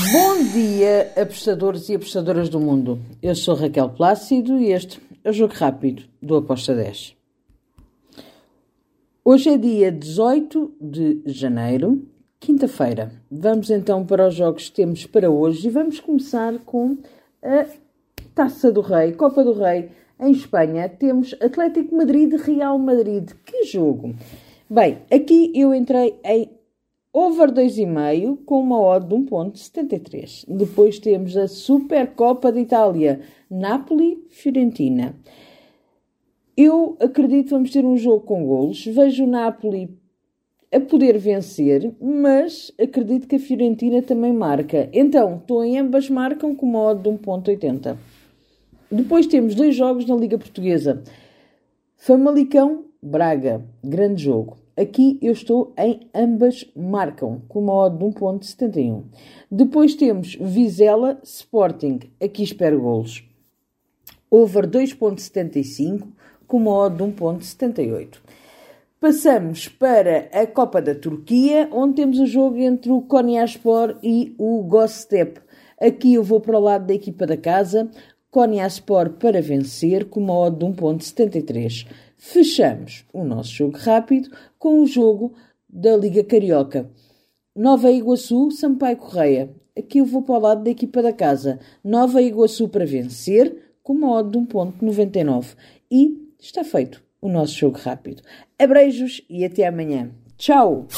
Bom dia, apostadores e apostadoras do mundo. Eu sou Raquel Plácido e este é o Jogo Rápido do Aposta 10. Hoje é dia 18 de janeiro, quinta-feira. Vamos então para os jogos que temos para hoje e vamos começar com a Taça do Rei, Copa do Rei. Em Espanha temos Atlético Madrid, Real Madrid. Que jogo! Bem, aqui eu entrei em over 2,5 com uma odd de 1.73. Depois temos a Supercopa de Itália, Napoli-Fiorentina. Eu acredito que vamos ter um jogo com golos. Vejo o Napoli a poder vencer, mas acredito que a Fiorentina também marca. Então, estou em ambas marcam com uma odd de 1.80. Depois temos dois jogos na Liga Portuguesa. Famalicão, Braga. Grande jogo. Aqui eu estou em ambas marcam, com uma odd de 1.71. Depois temos Vizela Sporting. Aqui espero golos. Over 2.75, com uma odd de 1.78. Passamos para a Copa da Turquia, onde temos o jogo entre o Konyaspor e o Gostep. Aqui eu vou para o lado da equipa da casa, Konyaspor para vencer, com uma odd de 1.73. Fechamos o nosso jogo rápido com o jogo da Liga Carioca. Nova Iguaçu, Sampaio Correia. Aqui eu vou para o lado da equipa da casa. Nova Iguaçu para vencer, com uma de 1.99. E está feito o nosso jogo rápido. Abreijos e até amanhã. Tchau!